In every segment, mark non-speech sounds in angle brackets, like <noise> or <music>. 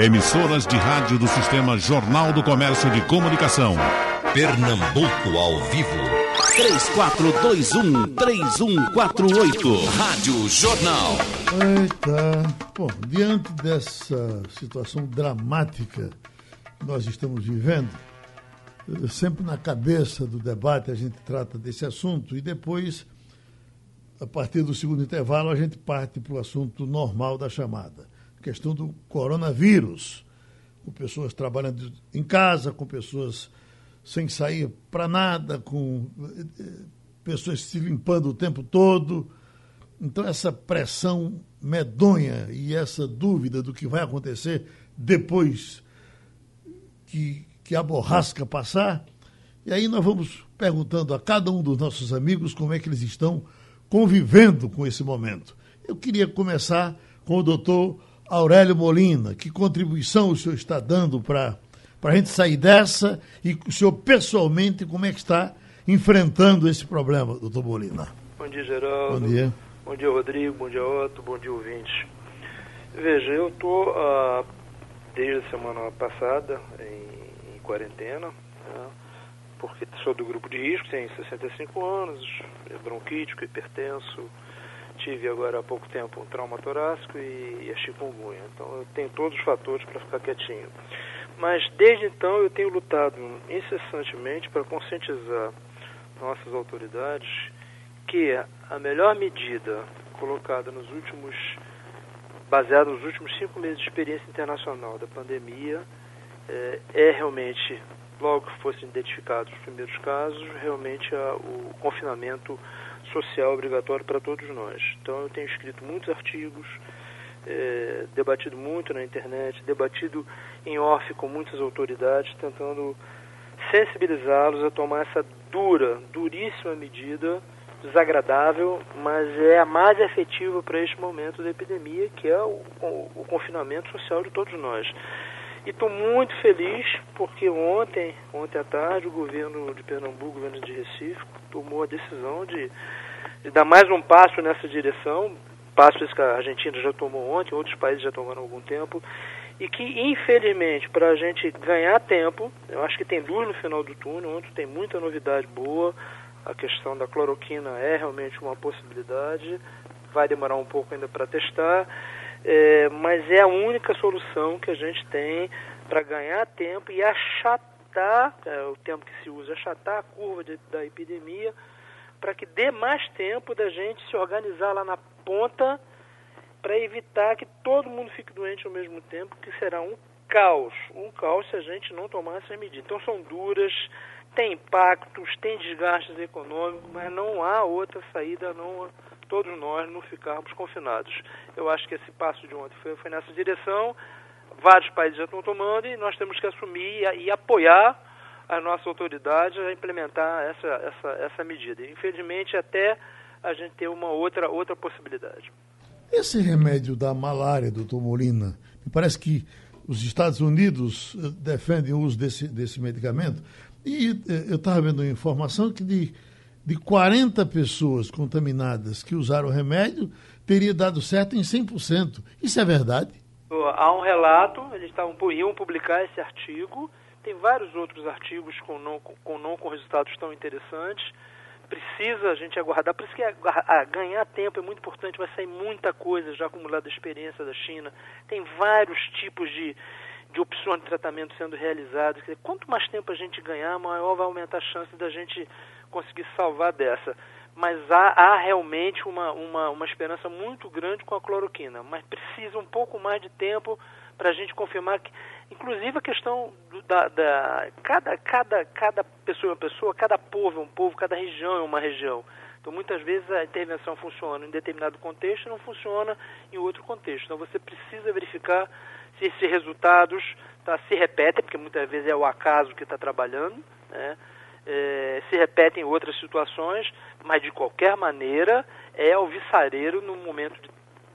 Emissoras de rádio do Sistema Jornal do Comércio de Comunicação. Pernambuco ao vivo. 3421-3148. Rádio Jornal. Eita. Bom, diante dessa situação dramática que nós estamos vivendo, eh, sempre na cabeça do debate a gente trata desse assunto e depois, a partir do segundo intervalo, a gente parte para o assunto normal da chamada questão do coronavírus, com pessoas trabalhando em casa, com pessoas sem sair para nada, com eh, pessoas se limpando o tempo todo. Então, essa pressão medonha e essa dúvida do que vai acontecer depois que, que a borrasca passar. E aí nós vamos perguntando a cada um dos nossos amigos como é que eles estão convivendo com esse momento. Eu queria começar com o doutor Aurélio Molina, que contribuição o senhor está dando para a gente sair dessa e o senhor pessoalmente como é que está enfrentando esse problema, doutor Molina? Bom dia, Geraldo. Bom dia. Bom dia, Rodrigo. Bom dia, Otto. Bom dia, ouvintes. Veja, eu estou uh, desde a semana passada em, em quarentena, né, porque sou do grupo de risco, tenho 65 anos, bronquítico, hipertenso, tive agora há pouco tempo um trauma torácico e, e a chikungunya. Então eu tenho todos os fatores para ficar quietinho. Mas desde então eu tenho lutado incessantemente para conscientizar nossas autoridades que a melhor medida colocada nos últimos, baseada nos últimos cinco meses de experiência internacional da pandemia, é, é realmente, logo que fossem identificados os primeiros casos, realmente a, o confinamento social obrigatório para todos nós. Então eu tenho escrito muitos artigos, é, debatido muito na internet, debatido em off com muitas autoridades, tentando sensibilizá-los a tomar essa dura, duríssima medida, desagradável, mas é a mais efetiva para este momento da epidemia, que é o, o, o confinamento social de todos nós. E estou muito feliz porque ontem, ontem à tarde, o governo de Pernambuco, o governo de Recife, tomou a decisão de, de dar mais um passo nessa direção, passo que a Argentina já tomou ontem, outros países já tomaram há algum tempo, e que, infelizmente, para a gente ganhar tempo, eu acho que tem luz no final do túnel, ontem tem muita novidade boa, a questão da cloroquina é realmente uma possibilidade, vai demorar um pouco ainda para testar, é, mas é a única solução que a gente tem para ganhar tempo e achatar, é, o tempo que se usa, achatar a curva de, da epidemia, para que dê mais tempo da gente se organizar lá na ponta para evitar que todo mundo fique doente ao mesmo tempo, que será um caos, um caos se a gente não tomar essas medidas. Então são duras, tem impactos, tem desgastes econômicos, mas não há outra saída não todos nós não ficarmos confinados. Eu acho que esse passo de ontem foi, foi nessa direção, vários países já estão tomando e nós temos que assumir e, e apoiar as nossas autoridades a implementar essa, essa, essa medida. Infelizmente, até a gente ter uma outra, outra possibilidade. Esse remédio da malária, doutor Molina, me parece que os Estados Unidos eh, defendem o uso desse, desse medicamento. E eh, eu estava vendo uma informação que de de 40 pessoas contaminadas que usaram o remédio, teria dado certo em 100%. Isso é verdade? Há um relato, eles estavam, iam publicar esse artigo, tem vários outros artigos com não com, não com resultados tão interessantes. Precisa a gente aguardar, por isso que a, a, ganhar tempo é muito importante, vai sair muita coisa já acumulada da experiência da China. Tem vários tipos de, de opções de tratamento sendo realizadas. Quanto mais tempo a gente ganhar, maior vai aumentar a chance da gente conseguir salvar dessa. Mas há, há realmente uma, uma, uma esperança muito grande com a cloroquina, mas precisa um pouco mais de tempo para a gente confirmar que, inclusive a questão do, da, da, cada, cada, cada pessoa é uma pessoa, cada povo é um povo, cada região é uma região. Então, muitas vezes a intervenção funciona em determinado contexto e não funciona em outro contexto. Então, você precisa verificar se esses resultados tá, se repetem, porque muitas vezes é o acaso que está trabalhando, né? é, se repetem outras situações, mas de qualquer maneira é alvissareiro num momento de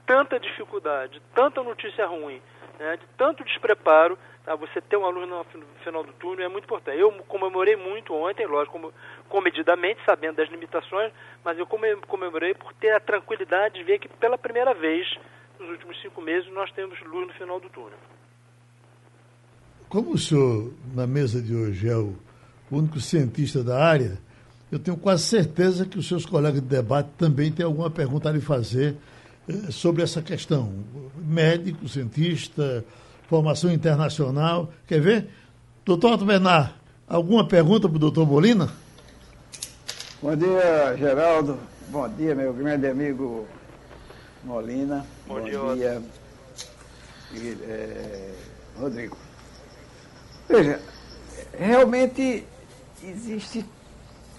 tanta dificuldade, de tanta notícia ruim, né, de tanto despreparo, tá, você ter uma luz no final do túnel é muito importante. Eu comemorei muito ontem, lógico, comedidamente, sabendo das limitações, mas eu comemorei por ter a tranquilidade de ver que pela primeira vez nos últimos cinco meses nós temos luz no final do túnel. como o senhor, na mesa de hoje, é o único cientista da área, eu tenho quase certeza que os seus colegas de debate também têm alguma pergunta a lhe fazer sobre essa questão. Médico, cientista, formação internacional. Quer ver? Doutor Otto Bernard, alguma pergunta para o doutor Molina? Bom dia, Geraldo. Bom dia, meu grande amigo Molina. Bom, Bom dia, dia é, Rodrigo. Veja, realmente existe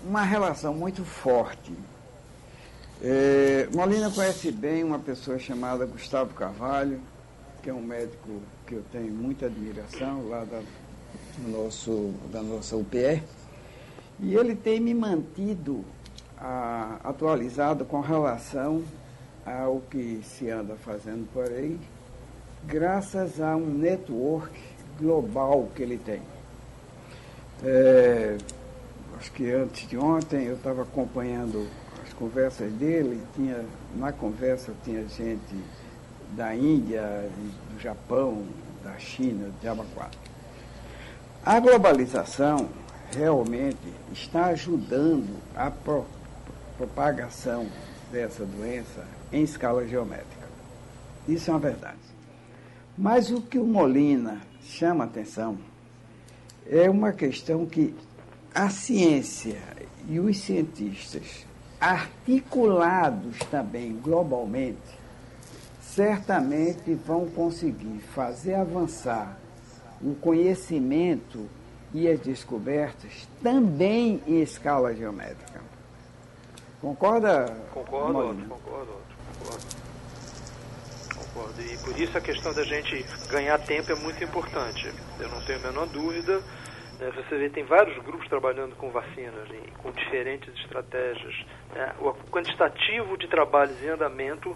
uma relação muito forte. É, Molina conhece bem uma pessoa chamada Gustavo Carvalho, que é um médico que eu tenho muita admiração lá da, do nosso, da nossa UPE, e ele tem me mantido a, atualizado com relação ao que se anda fazendo por aí, graças a um network global que ele tem. É, acho que antes de ontem eu estava acompanhando as conversas dele, tinha, na conversa tinha gente da Índia, do Japão, da China, de Abaquá. A globalização realmente está ajudando a pro, propagação dessa doença em escala geométrica. Isso é uma verdade. Mas o que o Molina chama atenção é uma questão que a ciência e os cientistas, articulados também globalmente, certamente vão conseguir fazer avançar o conhecimento e as descobertas também em escala geométrica. Concorda? Concordo, concordo, concordo, concordo. Concordo. E por isso a questão da gente ganhar tempo é muito importante. Eu não tenho a menor dúvida? Você vê, tem vários grupos trabalhando com vacinas, com diferentes estratégias. Né? O quantitativo de trabalhos em andamento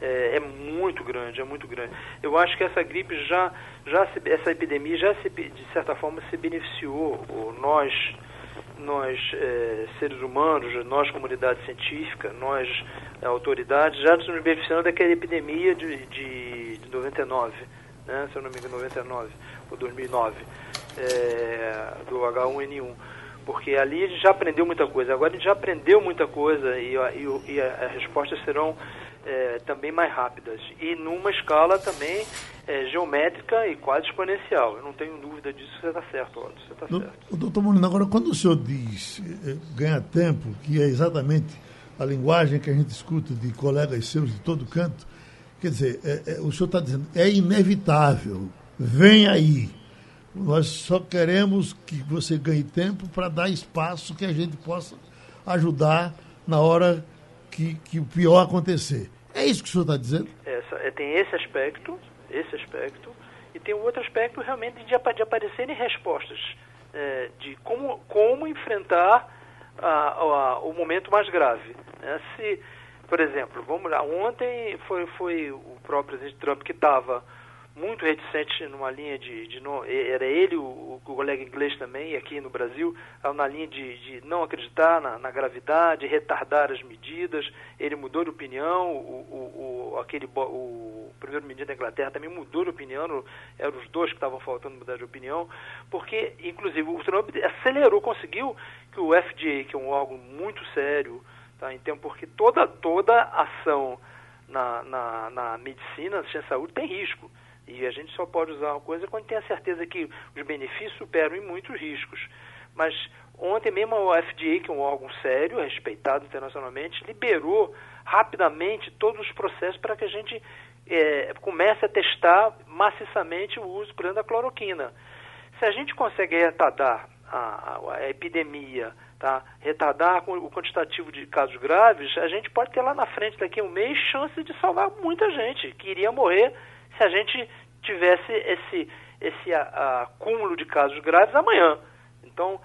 é, é, muito grande, é muito grande. Eu acho que essa gripe já, já se, essa epidemia já se, de certa forma se beneficiou, nós, nós é, seres humanos, nós comunidade científica, nós autoridades, já nos beneficiando daquela epidemia de, de, de 99, né? se eu não me engano, 99 ou 2009 é, do H1N1. Porque ali a gente já aprendeu muita coisa. Agora a gente já aprendeu muita coisa e, e, e as respostas serão é, também mais rápidas. E numa escala também é, geométrica e quase exponencial. Eu não tenho dúvida disso, você está certo, Otto. Você está certo. Doutor Molina, agora quando o senhor diz é, ganhar tempo, que é exatamente a linguagem que a gente escuta de colegas seus de todo canto, quer dizer, é, é, o senhor está dizendo, é inevitável, vem aí. Nós só queremos que você ganhe tempo para dar espaço que a gente possa ajudar na hora que, que o pior acontecer. É isso que o senhor está dizendo? Essa, é, tem esse aspecto, esse aspecto, e tem o outro aspecto realmente de, de aparecerem respostas é, de como, como enfrentar a, a, o momento mais grave. Né? Se, por exemplo, vamos lá, ontem foi, foi o próprio presidente Trump que estava muito reticente numa linha de, de não, era ele, o, o, colega inglês também, aqui no Brasil, na linha de, de não acreditar na, na, gravidade, retardar as medidas. Ele mudou de opinião, o, o aquele, o primeiro-ministro da Inglaterra também mudou de opinião, eram os dois que estavam faltando mudar de opinião, porque, inclusive, o Trump acelerou, conseguiu que o FDA, que é um órgão muito sério, tá, então, porque toda, toda ação na, na, na medicina, na saúde, tem risco. E a gente só pode usar uma coisa quando tem a certeza que os benefícios superam em muitos riscos. Mas ontem mesmo a FDA, que é um órgão sério, respeitado internacionalmente, liberou rapidamente todos os processos para que a gente é, comece a testar maciçamente o uso, por exemplo, da cloroquina. Se a gente consegue retardar a, a, epidemia, tá? retardar o quantitativo de casos graves, a gente pode ter lá na frente, daqui a um mês, chance de salvar muita gente que iria morrer se a gente tivesse esse, esse acúmulo de casos graves amanhã. Então,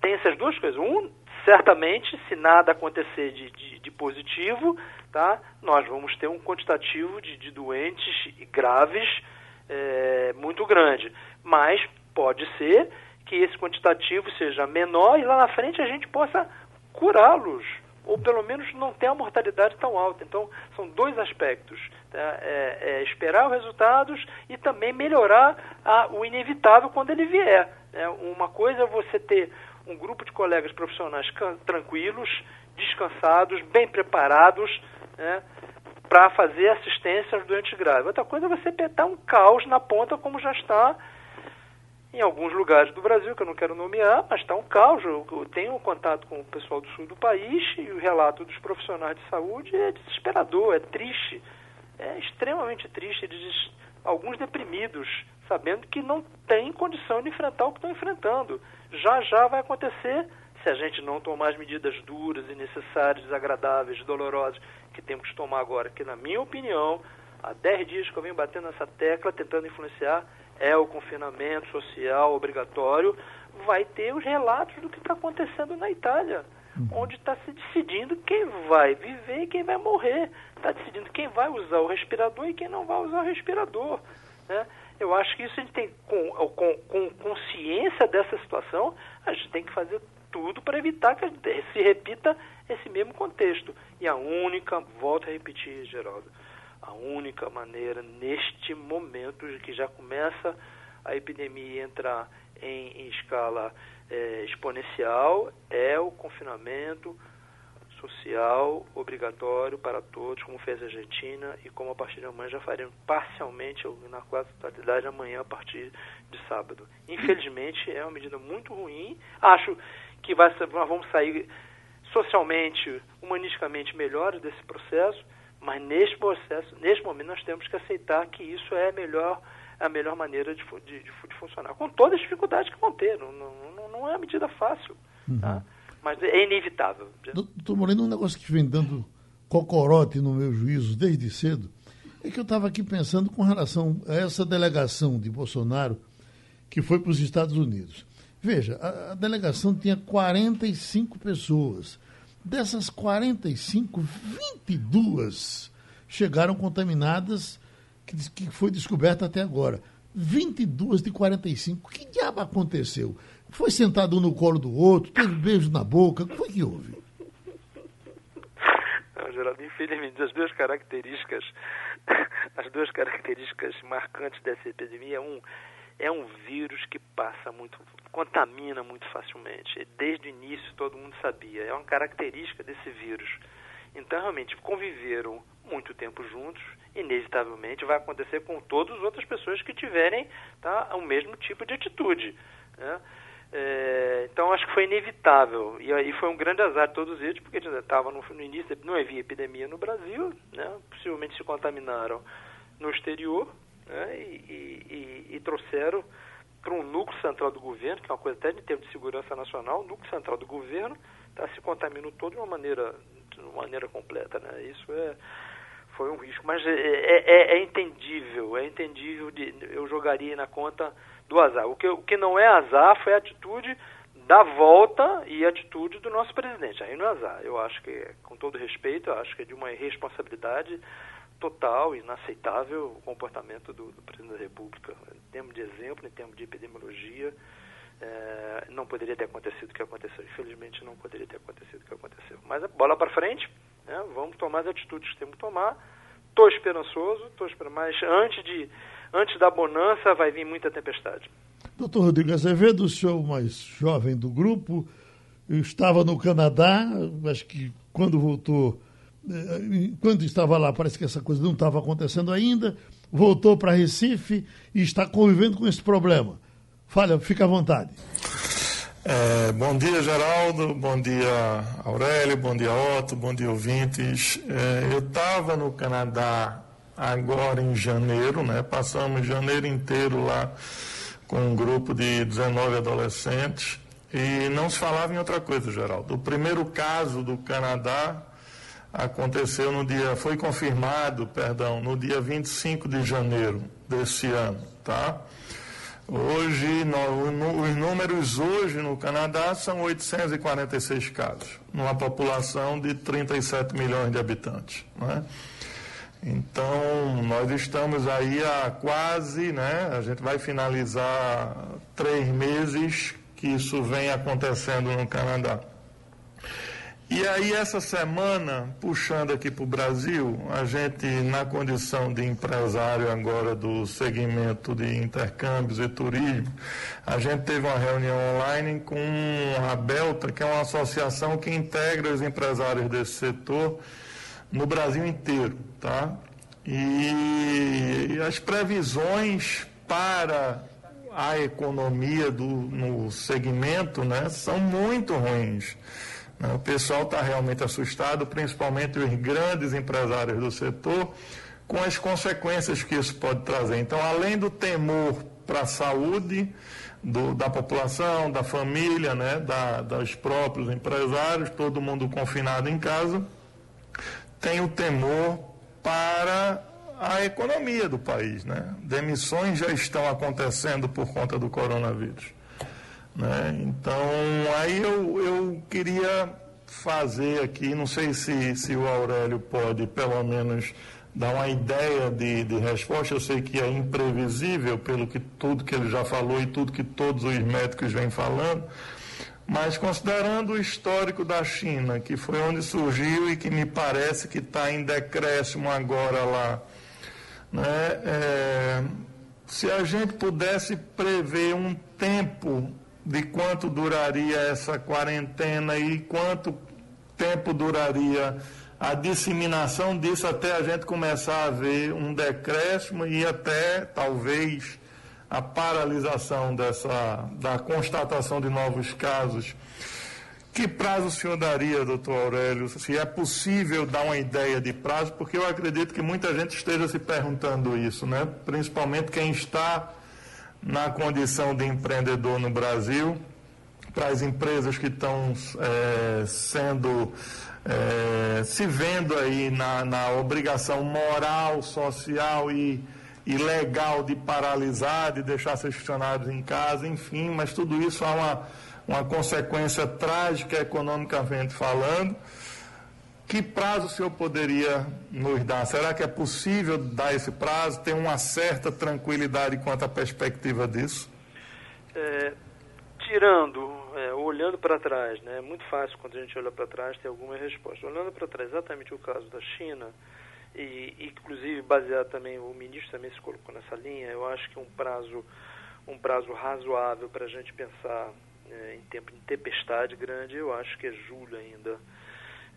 tem essas duas coisas. Um, certamente, se nada acontecer de, de, de positivo, tá, nós vamos ter um quantitativo de, de doentes graves é, muito grande. Mas pode ser que esse quantitativo seja menor e lá na frente a gente possa curá-los ou pelo menos não ter a mortalidade tão alta. Então, são dois aspectos: tá? é, é esperar os resultados e também melhorar a, o inevitável quando ele vier. Né? Uma coisa é você ter um grupo de colegas profissionais tranquilos, descansados, bem preparados, né? para fazer assistência aos doentes graves. Outra coisa é você petar um caos na ponta, como já está em alguns lugares do Brasil, que eu não quero nomear, mas está um caos. Eu, tenho contato com o pessoal do sul do país e o relato dos profissionais de saúde é desesperador, é triste, é extremamente triste. Eles, alguns deprimidos, sabendo que não tem condição de enfrentar o que estão enfrentando. Já já vai acontecer se a gente não tomar as medidas duras e necessárias, desagradáveis, dolorosas que temos que tomar agora, que na minha opinião, há 10 dias que eu venho batendo nessa tecla, tentando influenciar, é o confinamento social obrigatório, vai ter os relatos do que está acontecendo na Itália, uhum. onde está se decidindo quem vai viver e quem vai morrer. Está decidindo quem vai usar o respirador e quem não vai usar o respirador. Né? Eu acho que isso a gente tem, com, com, com consciência dessa situação, a gente tem que fazer tudo para evitar que se repita esse mesmo contexto. E a única, volto a repetir, Geraldo, a única maneira neste momento que já começa a epidemia entrar em, em escala é, exponencial é o confinamento social obrigatório para todos, como fez a Argentina e como a partir de amanhã já faremos parcialmente, na quase totalidade, amanhã a partir de sábado. Infelizmente é uma medida muito ruim. Acho que vai, nós vamos sair socialmente, humanisticamente melhores desse processo, mas neste processo, neste momento, nós temos que aceitar que isso é a melhor, a melhor maneira de, de, de, funcionar, com todas as dificuldades que vão ter. Não, não, não é uma medida fácil, uhum. tá? mas é inevitável. Doutor Moreno, um negócio que vem dando cocorote no meu juízo desde cedo é que eu estava aqui pensando com relação a essa delegação de Bolsonaro que foi para os Estados Unidos. Veja, a, a delegação tinha 45 pessoas. Dessas 45, 22 chegaram contaminadas, que, que foi descoberta até agora. 22 de 45. Que diabo aconteceu? Foi sentado um no colo do outro, teve beijo na boca, o que foi que houve? Geraldo, infelizmente, as duas características, <laughs> as duas características marcantes dessa epidemia, um, é um vírus que passa muito, contamina muito facilmente. Desde o início todo mundo sabia, é uma característica desse vírus. Então, realmente, conviveram muito tempo juntos, inevitavelmente vai acontecer com todas as outras pessoas que tiverem tá, o mesmo tipo de atitude. Né? É, então, acho que foi inevitável. E aí foi um grande azar de todos eles, porque estava no, no, início, não havia epidemia no Brasil, né? possivelmente se contaminaram no exterior, né, e, e, e, trouxeram para um núcleo central do governo, que é uma coisa até em termos de segurança nacional, o núcleo central do governo está se contaminando todo de uma maneira, de uma maneira completa. Né? Isso é, foi um risco. Mas é, é, é, é entendível, é entendível, de, eu jogaria na conta do azar. O que, o que não é azar foi a atitude da volta e a atitude do nosso presidente. Aí não é azar. Eu acho que, com todo respeito, eu acho que é de uma irresponsabilidade total, inaceitável o comportamento do, do, presidente da República. Em termos de exemplo, em termos de epidemiologia, é, não poderia ter acontecido o que aconteceu. Infelizmente, não poderia ter acontecido o que aconteceu. Mas bola para frente, né, vamos tomar as atitudes que temos que tomar. Estou esperançoso, estou esperando, mas antes, de, antes da bonança vai vir muita tempestade. Doutor Rodrigo Azevedo, o senhor mais jovem do grupo, estava no Canadá, acho que quando voltou quando estava lá, parece que essa coisa não estava acontecendo ainda, voltou para Recife e está convivendo com esse problema. Fala, fica à vontade. É, bom dia, Geraldo. Bom dia, Aurélio. Bom dia, Otto. Bom dia, ouvintes. É, eu estava no Canadá agora em janeiro, né? Passamos janeiro inteiro lá com um grupo de 19 adolescentes e não se falava em outra coisa, Geraldo. O primeiro caso do Canadá aconteceu no dia, foi confirmado, perdão, no dia 25 de janeiro desse ano, tá? Hoje, no, os números hoje no Canadá são 846 casos, numa população de 37 milhões de habitantes, né? Então, nós estamos aí há quase, né? A gente vai finalizar três meses que isso vem acontecendo no Canadá. E aí, essa semana, puxando aqui para o Brasil, a gente, na condição de empresário agora do segmento de intercâmbios e turismo, a gente teve uma reunião online com a Belta, que é uma associação que integra os empresários desse setor no Brasil inteiro, tá? E as previsões para a economia do, no segmento né, são muito ruins. O pessoal está realmente assustado, principalmente os grandes empresários do setor, com as consequências que isso pode trazer. Então, além do temor para a saúde do, da população, da família, né, da, dos próprios empresários, todo mundo confinado em casa, tem o temor para a economia do país. Né? Demissões já estão acontecendo por conta do coronavírus. Né? Então, aí eu, eu queria fazer aqui, não sei se, se o Aurélio pode, pelo menos, dar uma ideia de, de resposta. Eu sei que é imprevisível pelo que tudo que ele já falou e tudo que todos os médicos vêm falando, mas considerando o histórico da China, que foi onde surgiu e que me parece que está em decréscimo agora lá, né? É, se a gente pudesse prever um tempo de quanto duraria essa quarentena e quanto tempo duraria a disseminação disso até a gente começar a ver um decréscimo e até talvez a paralisação dessa da constatação de novos casos. Que prazo o senhor daria, doutor Aurélio? Se é possível dar uma ideia de prazo, porque eu acredito que muita gente esteja se perguntando isso, né? Principalmente quem está na condição de empreendedor no Brasil, para as empresas que estão é, sendo, é, se vendo aí na, na obrigação moral, social e, e legal de paralisar, de deixar seus funcionários em casa, enfim, mas tudo isso há uma, uma consequência trágica economicamente falando. Que prazo o senhor poderia nos dar? Será que é possível dar esse prazo, ter uma certa tranquilidade quanto à perspectiva disso? É, tirando, é, olhando para trás, né, é muito fácil quando a gente olha para trás ter alguma resposta. Olhando para trás, exatamente o caso da China, e, inclusive baseado também, o ministro também se colocou nessa linha, eu acho que um prazo, um prazo razoável para a gente pensar é, em tempo de tempestade grande, eu acho que é julho ainda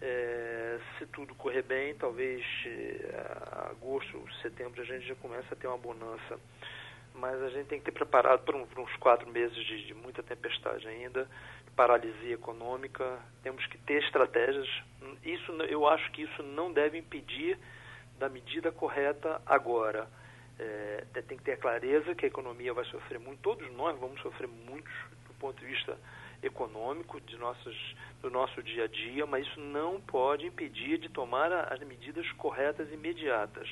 é, se tudo correr bem, talvez é, agosto, setembro a gente já começa a ter uma bonança. Mas a gente tem que ter preparado para, um, uns quatro meses de, de, muita tempestade ainda, paralisia econômica. Temos que ter estratégias. Isso, eu acho que isso não deve impedir da medida correta agora. É, tem que ter a clareza que a economia vai sofrer muito, todos nós vamos sofrer muito do ponto de vista econômico de nossas, do nosso dia a dia, mas isso não pode impedir de tomar as medidas corretas imediatas.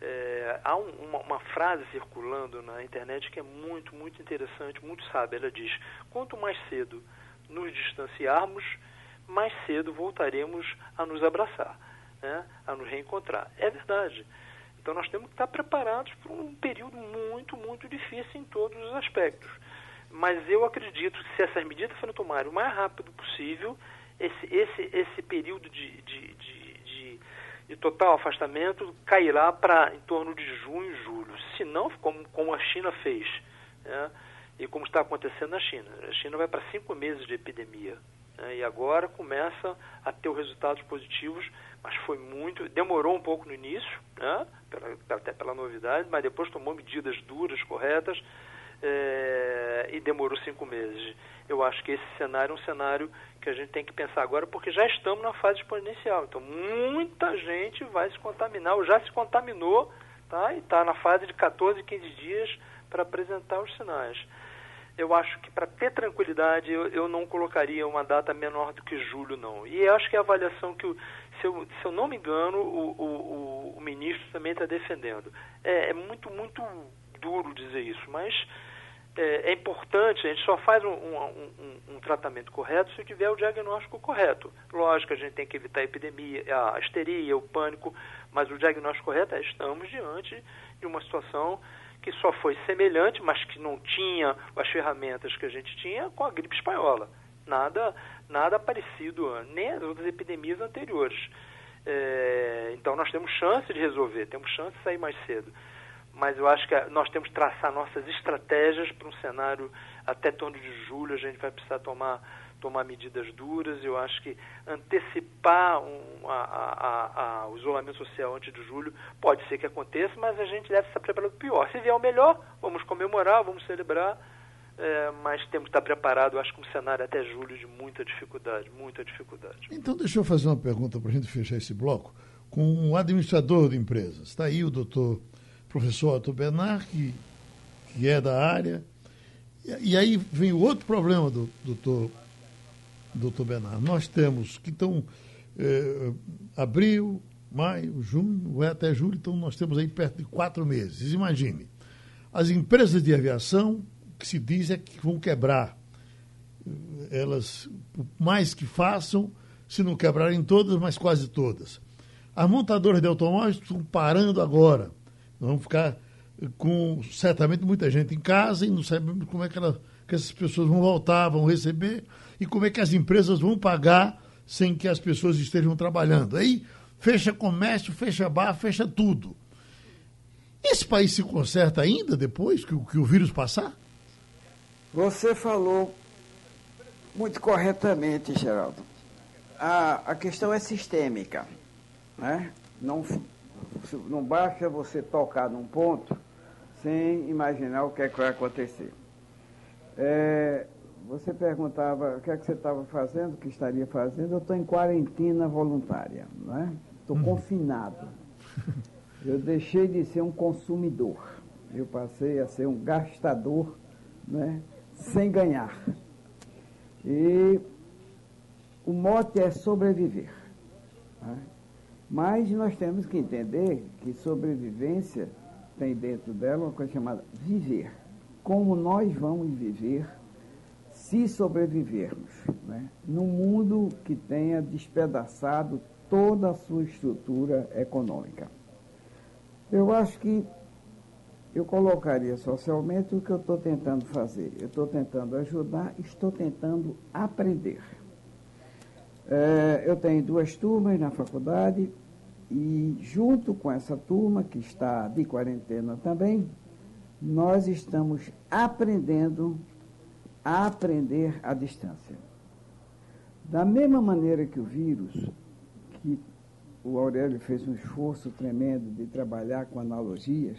É, há um, uma, uma, frase circulando na internet que é muito, muito interessante, muito sábia. Ela diz: quanto mais cedo nos distanciarmos, mais cedo voltaremos a nos abraçar, né? a nos reencontrar. É verdade. Então nós temos que estar preparados para um período muito, muito difícil em todos os aspectos. Mas eu acredito que se essas medidas forem tomadas o mais rápido possível, esse, esse, esse período de, de, de, de, de total afastamento cairá para em torno de junho e julho. Se não, como, como a China fez, né? e como está acontecendo na China. A China vai para cinco meses de epidemia. Né? E agora começa a ter os resultados positivos, mas foi muito. Demorou um pouco no início, né? pela, até pela novidade, mas depois tomou medidas duras, corretas é, e demorou cinco meses. Eu acho que esse cenário é um cenário que a gente tem que pensar agora, porque já estamos na fase exponencial. Então, muita gente vai se contaminar, ou já se contaminou, tá? e está na fase de 14, 15 dias para apresentar os sinais. Eu acho que para ter tranquilidade, eu, eu, não colocaria uma data menor do que julho, não. E acho que a avaliação que, se, eu, se eu não me engano, o, o, o ministro também está defendendo. É, é muito, muito duro dizer isso, mas é, é, importante, a gente só faz um, um, um, um, tratamento correto se tiver o diagnóstico correto. Lógico, a gente tem que evitar a epidemia, a histeria, o pânico, mas o diagnóstico correto é estamos diante de uma situação que só foi semelhante, mas que não tinha as ferramentas que a gente tinha com a gripe espanhola. Nada, nada parecido, nem as outras epidemias anteriores. É, então nós temos chance de resolver, temos chance de sair mais cedo. Mas eu acho que nós temos que traçar nossas estratégias para um cenário até torno de julho, a gente vai precisar tomar tomar medidas duras. Eu acho que antecipar um, a, a, a, o isolamento social antes de julho pode ser que aconteça, mas a gente deve estar preparado para o pior. Se vier o melhor, vamos comemorar, vamos celebrar, é, mas temos que estar preparados, acho que um cenário até julho de muita dificuldade, muita dificuldade. Então, deixa eu fazer uma pergunta para a gente fechar esse bloco com um administrador de empresas. Está aí o doutor professor Otto Bernard, que, que é da área. E, e aí vem o outro problema do doutor doutor Bernardo. Nós temos que estão eh, abril, maio, junho, vai até julho, então nós temos aí perto de quatro meses. Imagine, as empresas de aviação, que se diz é que vão quebrar. Elas, mais que façam, se não quebrarem todas, mas quase todas. As montadoras de automóveis estão parando agora. Vamos ficar com certamente muita gente em casa e não sabemos como é que, ela, que essas pessoas vão voltar, vão receber e como é que as empresas vão pagar sem que as pessoas estejam trabalhando. Aí fecha comércio, fecha bar, fecha tudo. Esse país se conserta ainda depois que, que o vírus passar? Você falou muito corretamente, Geraldo. A, a questão é sistêmica. Né? Não, não basta você tocar num ponto sem imaginar o que é que vai acontecer. É, você perguntava o que é que você estava fazendo, o que estaria fazendo. Eu estou em quarentena voluntária, não é? Estou hum. confinado. <laughs> Eu deixei de ser um consumidor. Eu passei a ser um gastador, né? Sem ganhar. E o mote é sobreviver. Né? Mas nós temos que entender que sobrevivência tem dentro dela uma coisa chamada viver. Como nós vamos viver se sobrevivermos, né, num mundo que tenha despedaçado toda a sua estrutura econômica. Eu acho que eu colocaria socialmente o que eu estou tentando fazer. Eu estou tentando ajudar, estou tentando aprender. É, eu tenho duas turmas na faculdade e, junto com essa turma, que está de quarentena também, nós estamos aprendendo a aprender à distância. Da mesma maneira que o vírus, que o Aurélio fez um esforço tremendo de trabalhar com analogias,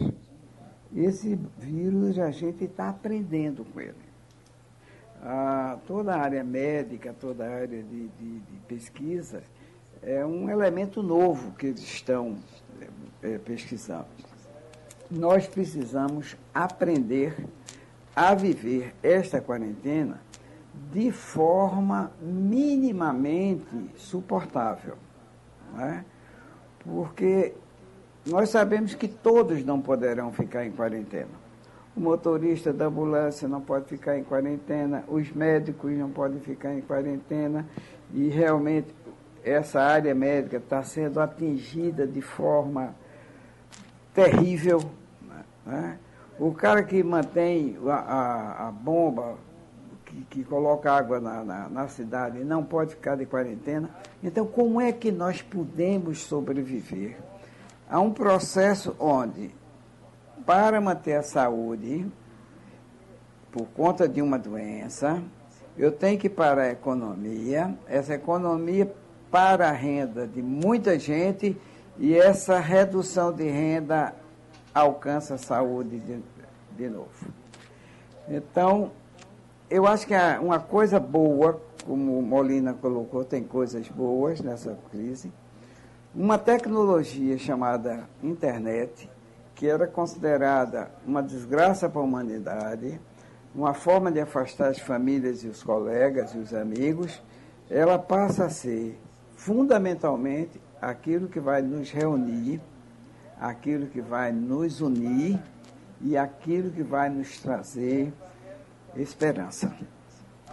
esse vírus a gente está aprendendo com ele. Ah, toda a área médica, toda a área de, de, de, pesquisa é um elemento novo que eles estão é, pesquisando. Nós precisamos aprender a viver esta quarentena de forma minimamente suportável. Né? Porque nós sabemos que todos não poderão ficar em quarentena. O motorista da ambulância não pode ficar em quarentena, os médicos não podem ficar em quarentena, e realmente essa área médica está sendo atingida de forma terrível. Né? O cara que mantém a, a, a bomba, que, que, coloca água na, na, na cidade, não pode ficar de quarentena. Então, como é que nós podemos sobreviver a um processo onde, para manter a saúde, por conta de uma doença, eu tenho que parar a economia, essa economia para a renda de muita gente e essa redução de renda alcança a saúde de, de novo. Então, eu acho que uma coisa boa, como Molina colocou, tem coisas boas nessa crise. Uma tecnologia chamada internet, que era considerada uma desgraça para a humanidade, uma forma de afastar as famílias e os colegas e os amigos, ela passa a ser fundamentalmente aquilo que vai nos reunir aquilo que vai nos unir e aquilo que vai nos trazer esperança.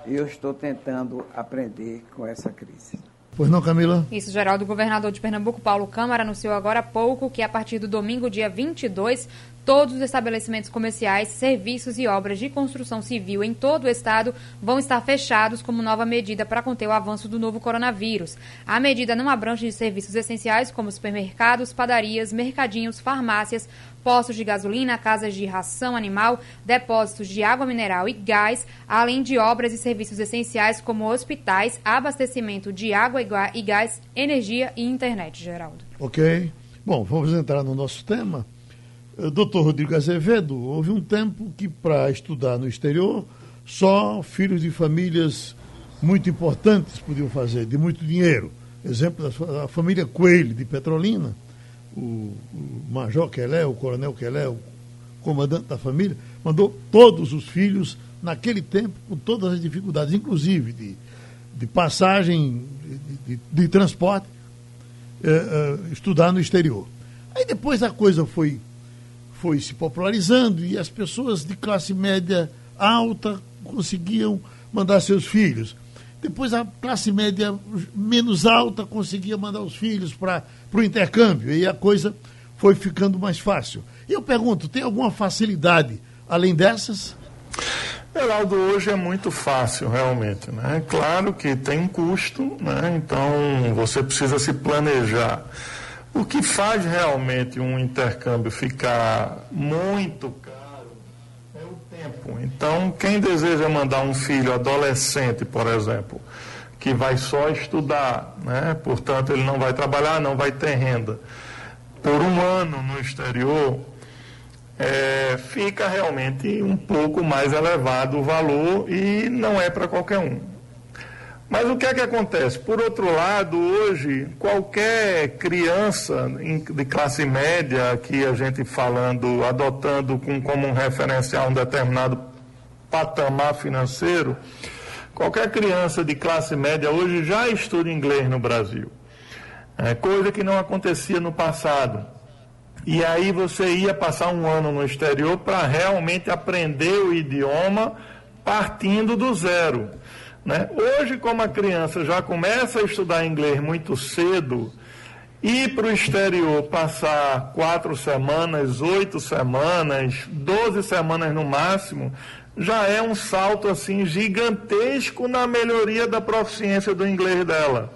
Eu estou tentando aprender com essa crise. Pois não, Camila? Isso, Geraldo. O governador de Pernambuco, Paulo Câmara, anunciou agora há pouco que a partir do domingo, dia 22, Todos os estabelecimentos comerciais, serviços e obras de construção civil em todo o estado vão estar fechados como nova medida para conter o avanço do novo coronavírus. A medida não abrange serviços essenciais como supermercados, padarias, mercadinhos, farmácias, postos de gasolina, casas de ração animal, depósitos de água mineral e gás, além de obras e serviços essenciais como hospitais, abastecimento de água e gás, energia e internet, Geraldo. Ok. Bom, vamos entrar no nosso tema. Eh, doutor Rodrigo Azevedo, houve um tempo que para estudar no exterior, só filhos de famílias muito importantes podiam fazer, de muito dinheiro. Exemplo da família Coelho, de Petrolina, o, Major Quelé, o Coronel Quelé, o comandante da família, mandou todos os filhos, naquele tempo, com todas as dificuldades, inclusive de, de passagem, de, de, de transporte, eh, eh, estudar no exterior. Aí depois a coisa foi foi se popularizando e as pessoas de classe média alta conseguiam mandar seus filhos. Depois a classe média menos alta conseguia mandar os filhos para o intercâmbio e a coisa foi ficando mais fácil. E eu pergunto, tem alguma facilidade além dessas? Geraldo, hoje é muito fácil, realmente. Né? Claro que tem um custo, né? então você precisa se planejar. O que faz realmente um intercâmbio ficar muito caro é o tempo. Então, quem deseja mandar um filho adolescente, por exemplo, que vai só estudar, né? portanto, ele não vai trabalhar, não vai ter renda, por um ano no exterior, é, fica realmente um pouco mais elevado o valor e não é para qualquer um. Mas o que é que acontece? Por outro lado, hoje, qualquer criança de classe média, que a gente falando, adotando com, como um referencial um determinado patamar financeiro, qualquer criança de classe média hoje já estuda inglês no Brasil. É coisa que não acontecia no passado. E aí você ia passar um ano no exterior para realmente aprender o idioma partindo do zero. Né? Hoje, como a criança já começa a estudar inglês muito cedo, ir para o exterior passar quatro semanas, oito semanas, doze semanas no máximo, já é um salto assim gigantesco na melhoria da proficiência do inglês dela.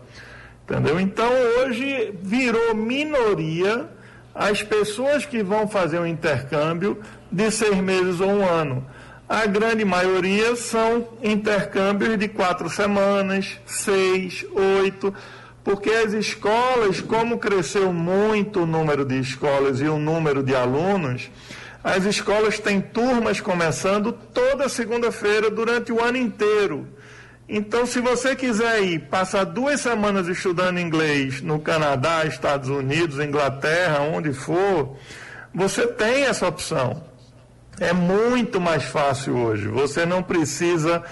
Entendeu? Então hoje virou minoria as pessoas que vão fazer um intercâmbio de seis meses ou um ano. A grande maioria são intercâmbios de quatro semanas, seis, oito, porque as escolas, como cresceu muito o número de escolas e o número de alunos, as escolas têm turmas começando toda segunda-feira durante o ano inteiro. Então, se você quiser ir passar duas semanas estudando inglês no Canadá, Estados Unidos, Inglaterra, onde for, você tem essa opção. É muito mais fácil hoje. Você não precisa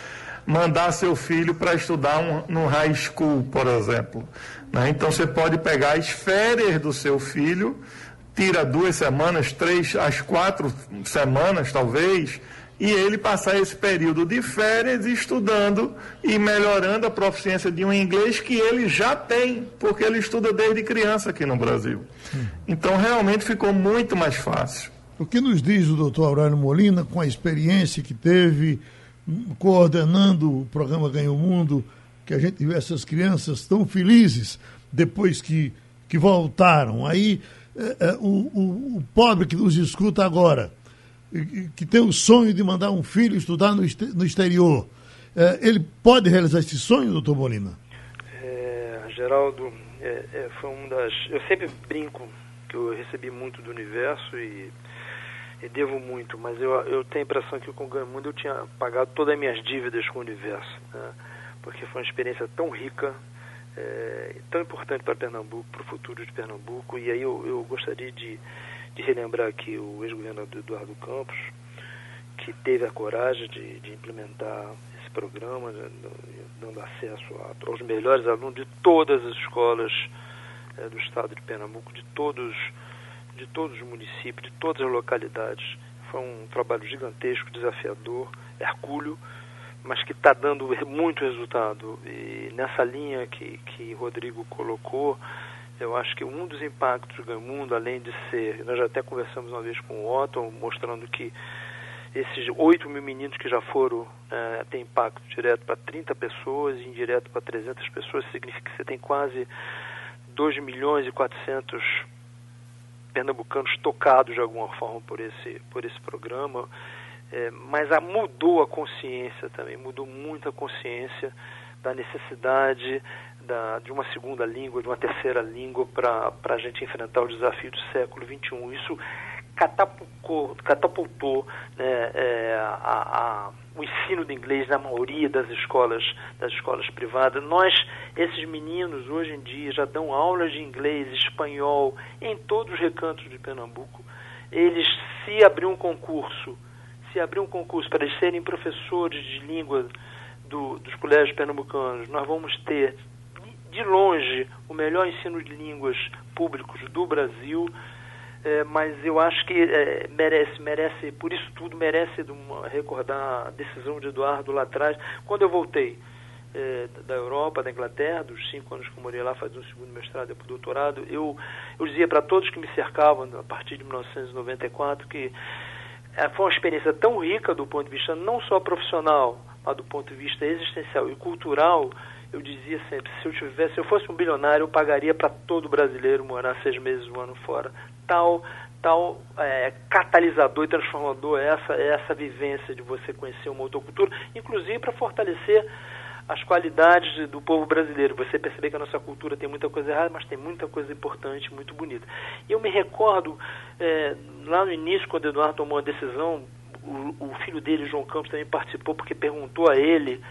mandar seu filho para estudar um, no high school, por exemplo. Né? Então você pode pegar as férias do seu filho, tira duas semanas, três, as quatro semanas talvez, e ele passar esse período de férias estudando e melhorando a proficiência de um inglês que ele já tem, porque ele estuda desde criança aqui no Brasil. Hum. Então realmente ficou muito mais fácil. O que nos diz o doutor Aurélio Molina, com a experiência que teve, coordenando o programa Ganho Mundo, que a gente vê essas crianças tão felizes depois que, que voltaram. Aí, é, é, o, o, o, pobre que nos escuta agora, que tem o sonho de mandar um filho estudar no, no exterior, é, ele pode realizar esse sonho, doutor Molina? É, Geraldo, é, é, foi um das. Eu sempre brinco que eu recebi muito do universo e e devo muito, mas eu, eu tenho a impressão que com o Ganho eu tinha pagado todas as minhas dívidas com o universo, né? porque foi uma experiência tão rica, é, tão importante para Pernambuco, para o futuro de Pernambuco, e aí eu, eu gostaria de, de relembrar aqui o ex-governador Eduardo Campos, que teve a coragem de, de implementar esse programa, né, dando acesso a, aos melhores alunos de todas as escolas é, do estado de Pernambuco, de todos de todos os municípios, de todas as localidades. Foi um trabalho gigantesco, desafiador, hercúleo, mas que está dando muito resultado. E nessa linha que, que Rodrigo colocou, Eu acho que um dos impactos do mundo, além de ser, nós já até conversamos uma vez com o Otto, mostrando que esses 8 mil meninos que já foram é, têm impacto direto para 30 pessoas indireto para 300 pessoas, significa que você tem quase 2 milhões e 400 pernambucanos tocados de alguma forma por esse, por esse programa. É, mas a, mudou a consciência também, mudou muito a consciência da necessidade da, de uma segunda língua, de uma terceira língua para a gente enfrentar o desafio do século XXI. Isso catapultou, catapultou né, é, a, a, o ensino de inglês na maioria das escolas, das escolas privadas. Nós, esses meninos, hoje em dia, já dão aulas de inglês, espanhol, em todos os recantos de Pernambuco. Eles, se abrir um concurso, se abrir um concurso para eles serem professores de língua do, dos colégios pernambucanos, nós vamos ter, de longe, o melhor ensino de línguas públicos do Brasil. É, mas eu acho que é, merece, merece, por isso tudo merece uma, recordar a decisão de Eduardo lá atrás, quando eu voltei é, da Europa, da Inglaterra, dos cinco anos que eu morei lá, fazendo o segundo mestrado e o doutorado, eu, eu dizia para todos que me cercavam a partir de 1994 que é, foi uma experiência tão rica do ponto de vista não só profissional, mas do ponto de vista existencial e cultural, eu dizia sempre, se eu tivesse, se eu fosse um bilionário, eu pagaria para todo brasileiro morar seis meses um ano fora. Tal, tal é, catalisador e transformador essa, essa vivência de você conhecer uma outra cultura, inclusive para fortalecer as qualidades do povo brasileiro. Você perceber que a nossa cultura tem muita coisa errada, mas tem muita coisa importante, muito bonita. E eu me recordo, é, lá no início, quando o Eduardo tomou a decisão, o, o, filho dele, João Campos, também participou, porque perguntou a ele,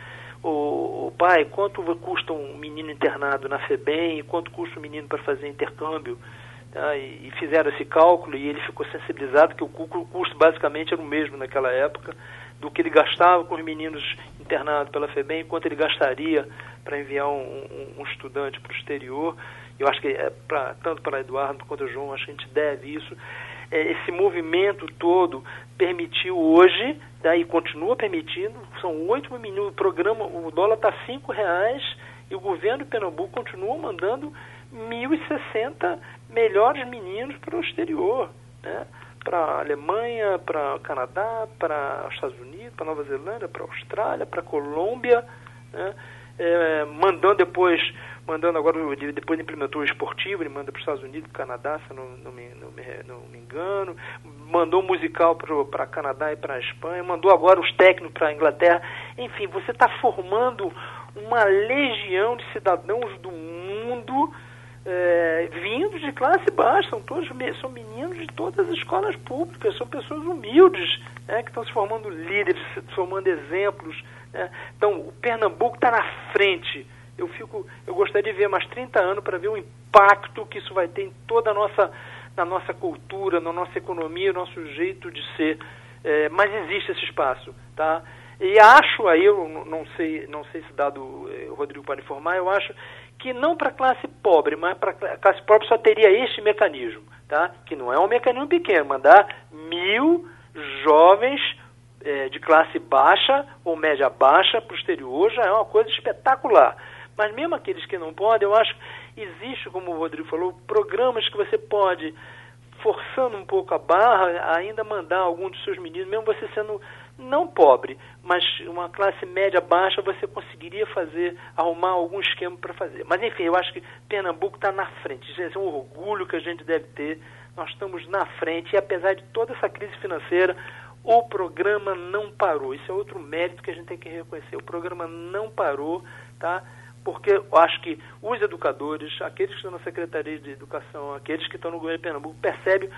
o, o pai, quanto custa um menino internado na FEBEM e quanto custa um menino para fazer intercâmbio? Tá? E, fizeram esse cálculo e ele ficou sensibilizado que o custo basicamente era o mesmo naquela época do que ele gastava com os meninos internados pela FEBEM, quanto ele gastaria para enviar um, um, um estudante para o exterior. Eu acho que é pra, tanto para Eduardo quanto para João, acho que a gente deve isso. É, esse movimento todo permitiu hoje, né, e continua permitindo, são oito minutos, o programa, o dólar está cinco reais e o governo de Pernambuco continua mandando 1.060 melhores meninos para o exterior. Né? para a Alemanha, para o Canadá, para os Estados Unidos, para Nova Zelândia, para a Austrália, para a Colômbia, né? é, mandando depois, mandando agora, depois implementou o esportivo, ele manda para os Estados Unidos, para o Canadá, se não, não, me, não, me, não me engano, mandou musical para Canadá e para a Espanha, mandou agora os técnicos para a Inglaterra, enfim, você está formando uma legião de cidadãos do mundo é, vindos de classe baixa, são todos são meninos de todas as escolas públicas, são pessoas humildes, né, que estão se formando líderes, se formando exemplos. Né? Então, o Pernambuco está na frente. Eu fico, eu gostaria de ver mais 30 anos para ver o impacto que isso vai ter em toda a nossa, na nossa cultura, na nossa economia, no nosso jeito de ser. É, mas existe esse espaço, tá? E acho aí, eu não sei, não sei se dado o Rodrigo pode informar, eu acho que não para a classe pobre, mas para a classe pobre só teria este mecanismo, tá? que não é um mecanismo pequeno, mandar mil jovens é, de classe baixa ou média baixa para o exterior já é uma coisa espetacular. Mas mesmo aqueles que não podem, eu acho que existe, como o Rodrigo falou, programas que você pode, forçando um pouco a barra, ainda mandar algum dos seus meninos, mesmo você sendo não pobre, mas uma classe média baixa, você conseguiria fazer, arrumar algum esquema para fazer. Mas enfim, eu acho que Pernambuco está na frente. Isso é um orgulho que a gente deve ter. Nós estamos na frente e apesar de toda essa crise financeira, o programa não parou. Isso é outro mérito que a gente tem que reconhecer. O programa não parou, tá? Porque eu acho que os educadores, aqueles que estão na Secretaria de Educação, aqueles que estão no governo de Pernambuco, percebem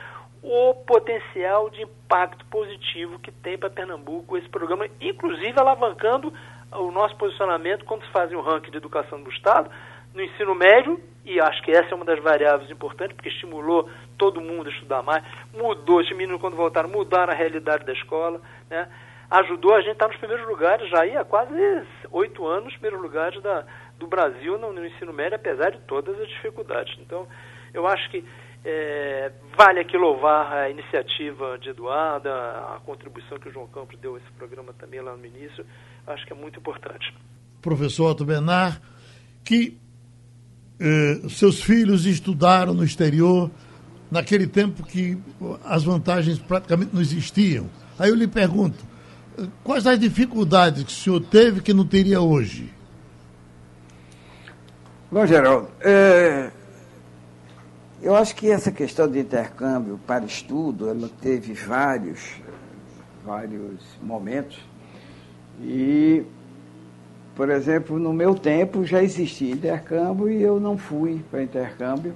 o potencial de impacto positivo que tem para Pernambuco esse programa, inclusive alavancando o nosso posicionamento quando se faz o ranking de educação do Estado, no ensino médio, e acho que essa é uma das variáveis importantes, porque estimulou todo mundo a estudar mais, mudou, os meninos quando voltaram, mudaram a realidade da escola, né? ajudou a gente a estar nos primeiros lugares, já há quase oito anos, nos primeiros lugares da, do Brasil no, no ensino médio, apesar de todas as dificuldades. Então, eu acho que é, vale aqui louvar a iniciativa de Eduardo, a contribuição que o João Campos deu a esse programa também lá no início, acho que é muito importante. Professor Otto Benar, que eh, seus filhos estudaram no exterior, naquele tempo que as vantagens praticamente não existiam. Aí eu lhe pergunto, quais as dificuldades que o senhor teve que não teria hoje? Bom, Geraldo, é, eu acho que essa questão de intercâmbio para estudo, ela teve vários, vários momentos. E, por exemplo, no meu tempo já existia intercâmbio e eu não fui para intercâmbio.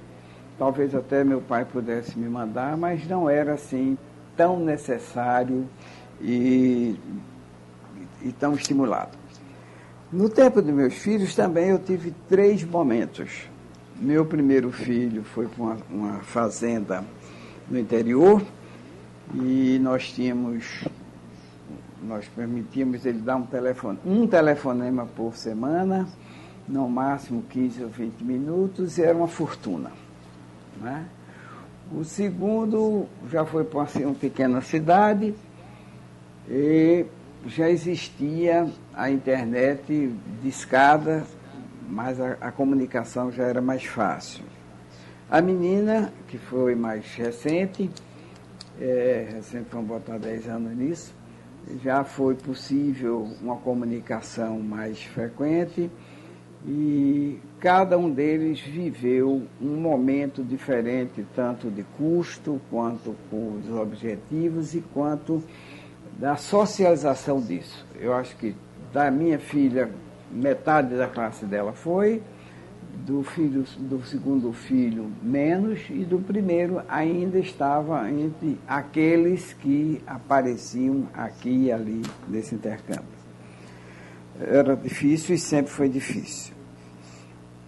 Talvez até meu pai pudesse me mandar, mas não era assim tão necessário e, e tão estimulado. No tempo dos meus filhos também eu tive três momentos. Meu primeiro filho foi para uma, uma fazenda no interior e nós tínhamos, nós permitíamos ele dar um telefone, um telefonema por semana, no máximo 15 ou 20 minutos, e era uma fortuna. Né? O segundo já foi para assim, uma pequena cidade e já existia a internet discada, mas a, a, comunicação já era mais fácil. A menina, que foi mais recente, é, recente vamos botar 10 anos nisso, já foi possível uma comunicação mais frequente e cada um deles viveu um momento diferente, tanto de custo, quanto com os objetivos e quanto da socialização disso. Eu acho que da minha filha, metade da classe dela foi, do filho do segundo filho menos e do primeiro ainda estava entre aqueles que apareciam aqui e ali nesse intercâmbio. Era difícil e sempre foi difícil.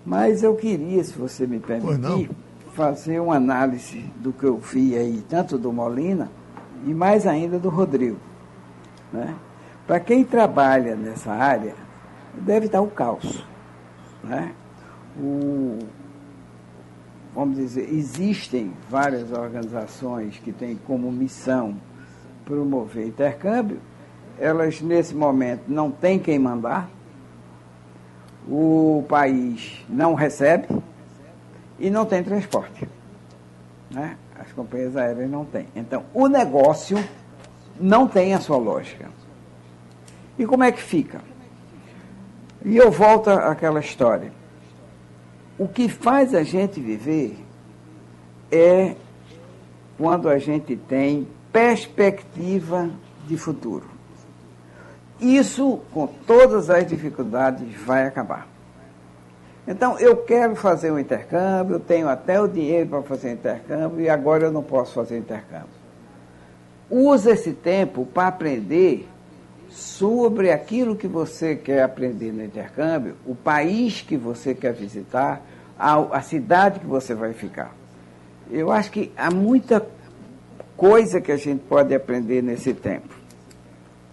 Mas eu queria, se você me permitir, fazer uma análise do que eu vi aí, tanto do Molina e mais ainda do Rodrigo. Né? Para quem trabalha nessa área, deve estar o caos. Né? O, vamos dizer, existem várias organizações que têm como missão promover intercâmbio, elas nesse momento não têm quem mandar, o país não recebe e não tem transporte. Né? As companhias aéreas não têm. Então, o negócio não tem a sua lógica. E como é que fica? E eu volto àquela história. O que faz a gente viver é quando a gente tem perspectiva de futuro. Isso, com todas as dificuldades, vai acabar. Então, eu quero fazer um intercâmbio, tenho até o dinheiro para fazer intercâmbio e agora eu não posso fazer intercâmbio. Use esse tempo para aprender sobre aquilo que você quer aprender no intercâmbio, o país que você quer visitar, a, a cidade que você vai ficar. Eu acho que há muita coisa que a gente pode aprender nesse tempo.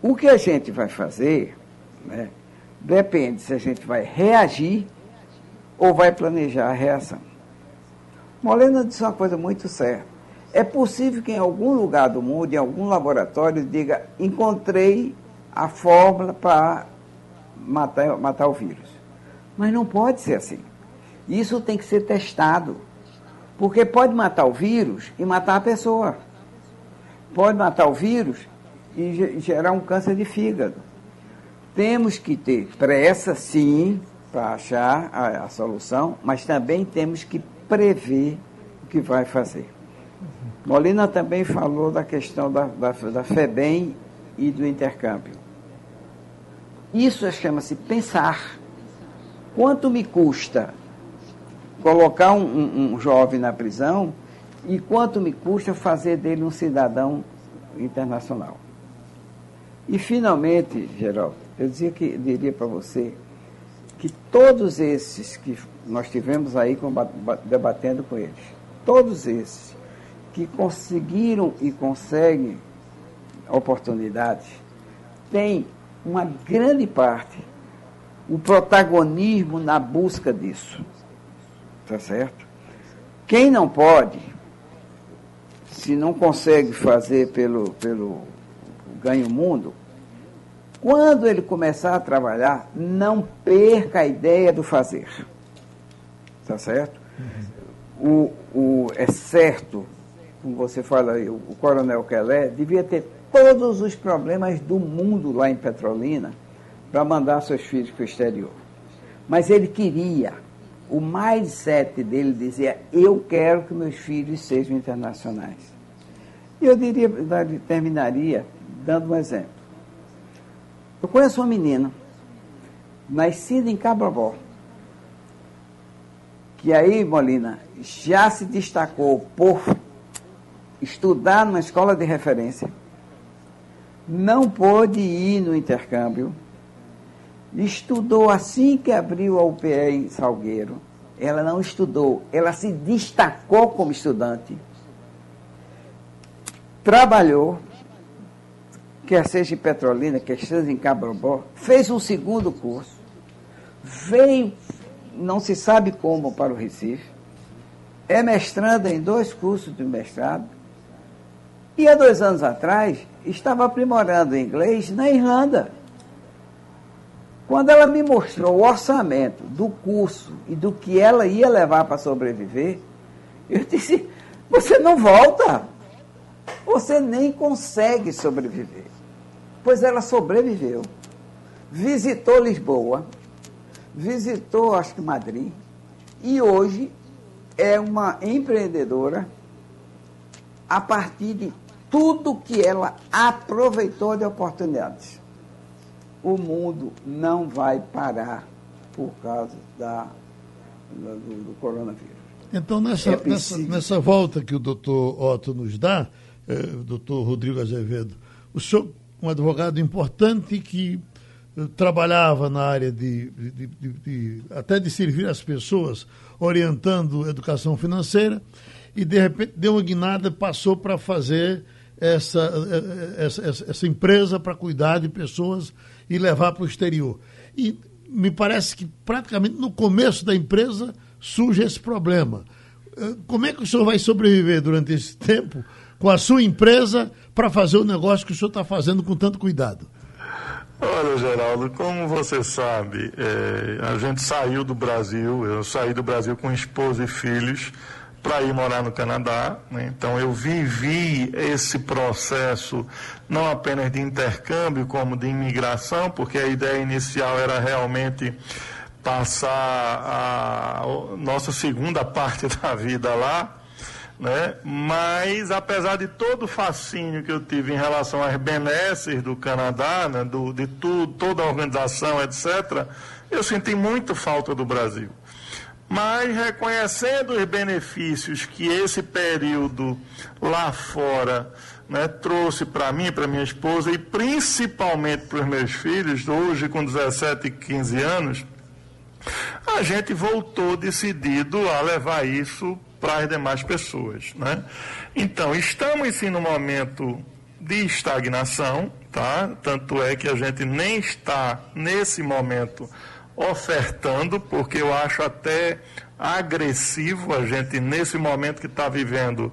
O que a gente vai fazer né, depende se a gente vai reagir ou vai planejar a reação. Molena disse uma coisa muito certa. É possível que em algum lugar do mundo, em algum laboratório, diga: encontrei a fórmula para matar, matar o vírus. Mas não pode ser assim. Isso tem que ser testado. Porque pode matar o vírus e matar a pessoa. Pode matar o vírus e gerar um câncer de fígado. Temos que ter pressa, sim, para achar a, a solução, mas também temos que prever o que vai fazer. Molina também falou da questão da, da, da FEBEM e do intercâmbio. Isso chama-se pensar. Quanto me custa colocar um, um, um, jovem na prisão e quanto me custa fazer dele um cidadão internacional? E, finalmente, Geraldo, eu dizia que, diria para você que todos esses que nós tivemos aí debatendo com eles, todos esses que conseguiram e conseguem oportunidades, têm uma grande parte o protagonismo na busca disso. Tá certo? Quem não pode, se não consegue fazer pelo, pelo ganho mundo, quando ele começar a trabalhar, não perca a ideia do fazer. tá certo? Uhum. O, o, é certo, como você fala aí, o, o coronel Kelé devia ter todos os problemas do mundo lá em Petrolina para mandar seus filhos para o exterior. Mas ele queria, o mindset dele dizia, eu quero que meus filhos sejam internacionais. E eu diria, terminaria dando um exemplo. Eu conheço uma menina, nascida em Cabrobó, que aí, Molina, já se destacou por estudar numa escola de referência, não pôde ir no intercâmbio, estudou assim que abriu a UPE em Salgueiro. Ela não estudou, ela se destacou como estudante, trabalhou, quer seja em Petrolina, quer seja em Cabrobó, fez um segundo curso, veio, não se sabe como, para o Recife, é mestranda em dois cursos de mestrado, e há dois anos atrás estava aprimorando inglês na Irlanda. Quando ela me mostrou o orçamento do curso e do que ela ia levar para sobreviver, eu disse: você não volta. Você nem consegue sobreviver. Pois ela sobreviveu. Visitou Lisboa, visitou, acho que Madrid, e hoje é uma empreendedora a partir de tudo que ela aproveitou de oportunidades. O mundo não vai parar por causa da, do, do coronavírus. Então, nessa, é nessa, nessa, volta que o doutor Otto nos dá, eh, doutor Rodrigo Azevedo, o senhor, um advogado importante que eh, trabalhava na área de, de, de, de, até de servir as pessoas, orientando educação financeira, e de repente deu uma guinada, passou para fazer essa, eh, essa, essa, essa empresa para cuidar de pessoas e levar para o exterior. E me parece que praticamente no começo da empresa surge esse problema. Eh, como é que o senhor vai sobreviver durante esse tempo com a sua empresa para fazer o negócio que o senhor está fazendo com tanto cuidado? Olha, Geraldo, como você sabe, é, a gente saiu do Brasil, eu saí do Brasil com esposa e filhos para ir morar no Canadá. Né? Então, eu vivi esse processo não apenas de intercâmbio, como de imigração, porque a ideia inicial era realmente passar a nossa segunda parte <laughs> da vida lá, né? Mas apesar de todo o fascínio que eu tive em relação às benesses do Canadá, né? do, de tudo, toda a organização, etc., eu senti muito falta do Brasil. Mas reconhecendo os benefícios que esse período lá fora né, trouxe para mim, para minha esposa e principalmente para os meus filhos, hoje com 17 e 15 anos, a gente voltou decidido a levar isso para as demais pessoas. Né? Então, estamos sim no momento de estagnação, tá? tanto é que a gente nem está nesse momento ofertando, porque eu acho até agressivo a gente, nesse momento que está vivendo,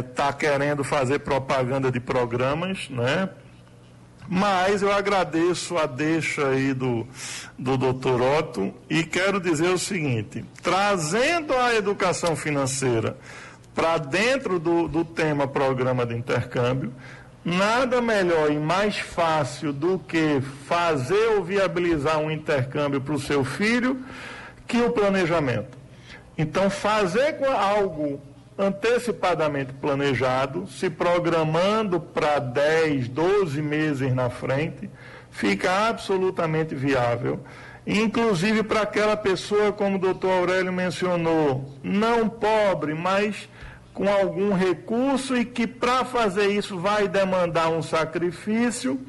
está é, querendo fazer propaganda de programas, né? Mas eu agradeço a deixa aí do, do doutor Otto e quero dizer o seguinte: trazendo a educação financeira para dentro do, do tema programa de intercâmbio, nada melhor e mais fácil do que fazer ou viabilizar um intercâmbio para o seu filho que o planejamento. Então, fazer algo antecipadamente planejado, se programando para 10, 12 meses na frente, fica absolutamente viável. Inclusive para aquela pessoa, como o doutor Aurélio mencionou, não pobre, mas com algum recurso e que para fazer isso vai demandar um sacrifício,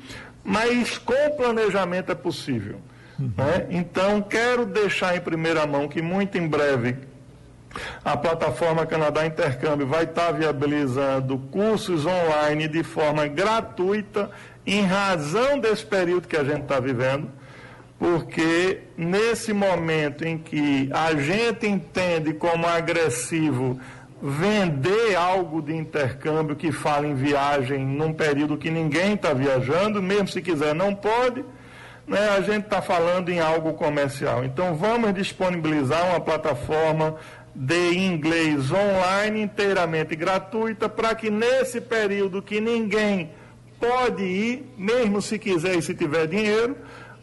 mas com planejamento é possível. Uhum. Né? Então, quero deixar em primeira mão que muito em breve a plataforma Canadá Intercâmbio vai estar viabilizando cursos online de forma gratuita, em razão desse período que a gente está vivendo, porque nesse momento em que a gente entende como agressivo vender algo de intercâmbio que fala em viagem num período que ninguém está viajando, mesmo se quiser não pode, né, a gente está falando em algo comercial. Então, vamos disponibilizar uma plataforma de inglês online inteiramente gratuita para que nesse período que ninguém pode ir, mesmo se quiser e se tiver dinheiro,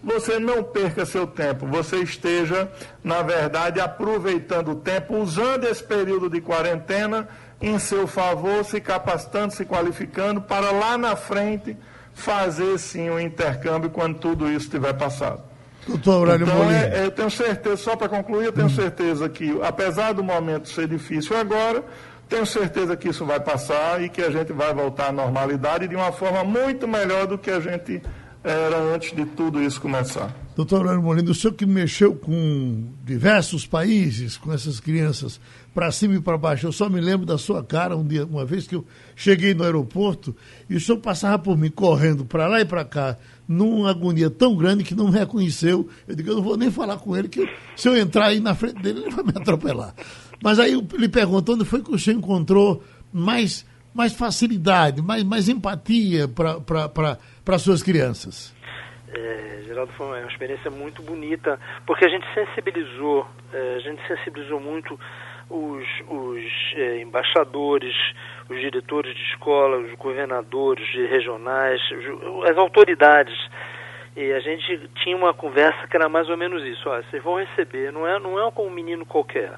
você não perca seu tempo, você esteja, na verdade, aproveitando o tempo, usando esse período de quarentena em seu favor, se capacitando, se qualificando, para lá na frente fazer sim o um intercâmbio quando tudo isso tiver passado. Doutor Aurélio então. É, eu tenho certeza, só para concluir, eu tenho hum. certeza que, apesar do momento ser difícil agora, tenho certeza que isso vai passar e que a gente vai voltar à normalidade de uma forma muito melhor do que a gente era antes de tudo isso começar. Doutor Aurélio Molina, o senhor que mexeu com diversos países, com essas crianças, para cima e para baixo, eu só me lembro da sua cara um dia, uma vez que eu cheguei no aeroporto e o senhor passava por mim correndo para lá e para cá, numa agonia tão grande que não me reconheceu. Eu digo, eu não vou nem falar com ele, que se eu entrar aí na frente dele, ele vai me <laughs> atropelar. Mas aí ele perguntou onde foi que o senhor encontrou mais, mais facilidade, mais, mais empatia para suas crianças. É, Geraldo, foi uma experiência muito bonita, porque a gente sensibilizou, é, a gente sensibilizou muito os, os é, embaixadores, os diretores de escola, os governadores regionais, as autoridades. E a gente tinha uma conversa que era mais ou menos isso. Ó, vocês vão receber, não é, não é como um menino qualquer.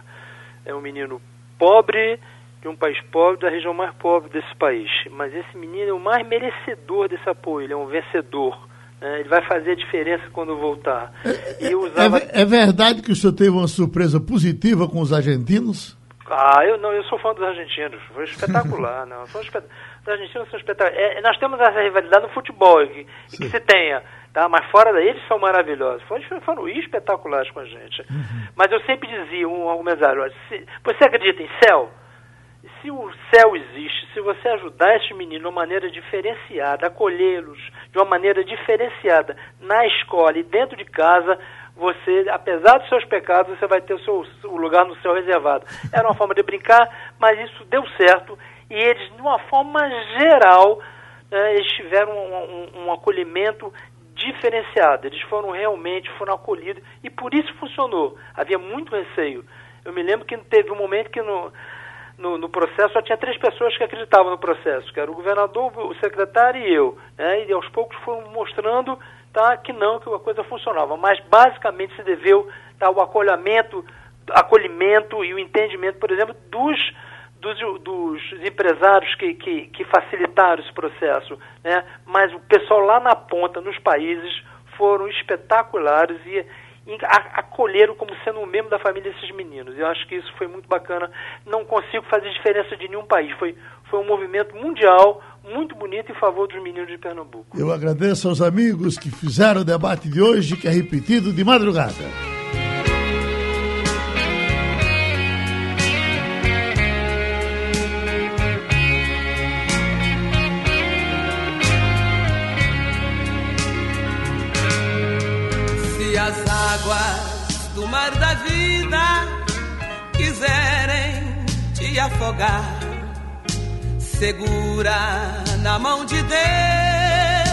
É um menino pobre, de um país pobre, da região mais pobre desse país. Mas esse menino é o mais merecedor desse apoio, ele é um vencedor. Né? Ele vai fazer a diferença quando voltar. É, usava... é, é verdade que o senhor teve uma surpresa positiva com os argentinos? Ah, eu não, eu sou fã dos argentinos. Foi espetacular, não. São espet... Os argentinos são espetaculares. É, nós temos essa rivalidade no futebol, que, e que se tenha, tá? Mas fora daí eles são maravilhosos. Foram, foram espetaculares com a gente. Uhum. Mas eu sempre dizia, um argumentário, se, você acredita em céu? Se o céu existe, se você ajudar esse menino de uma maneira diferenciada, acolhê-los de uma maneira diferenciada na escola e dentro de casa, você, apesar dos seus pecados, você vai ter o, seu, o lugar no céu reservado. Era uma forma de brincar, mas isso deu certo e eles, de uma forma geral, né, eles tiveram um, um, um acolhimento diferenciado. Eles foram realmente foram acolhidos e por isso funcionou. Havia muito receio. Eu me lembro que teve um momento que no, no, no, processo só tinha três pessoas que acreditavam no processo, que era o governador, o secretário e eu. Né? E aos poucos foram mostrando tá, que não, que a coisa funcionava. Mas basicamente se deveu tá, ao acolhimento, acolhimento e o entendimento, por exemplo, dos, dos, dos empresários que, que, que, facilitaram esse processo. Né? Mas o pessoal lá na ponta, nos países, foram espetaculares e acolheram como sendo um membro da família esses meninos. Eu acho que isso foi muito bacana. Não consigo fazer diferença de nenhum país. Foi, foi um movimento mundial muito bonito em favor dos meninos de Pernambuco. Eu agradeço aos amigos que fizeram o debate de hoje, que é repetido de madrugada. Águas do mar da vida quiserem te afogar. Segura na mão de Deus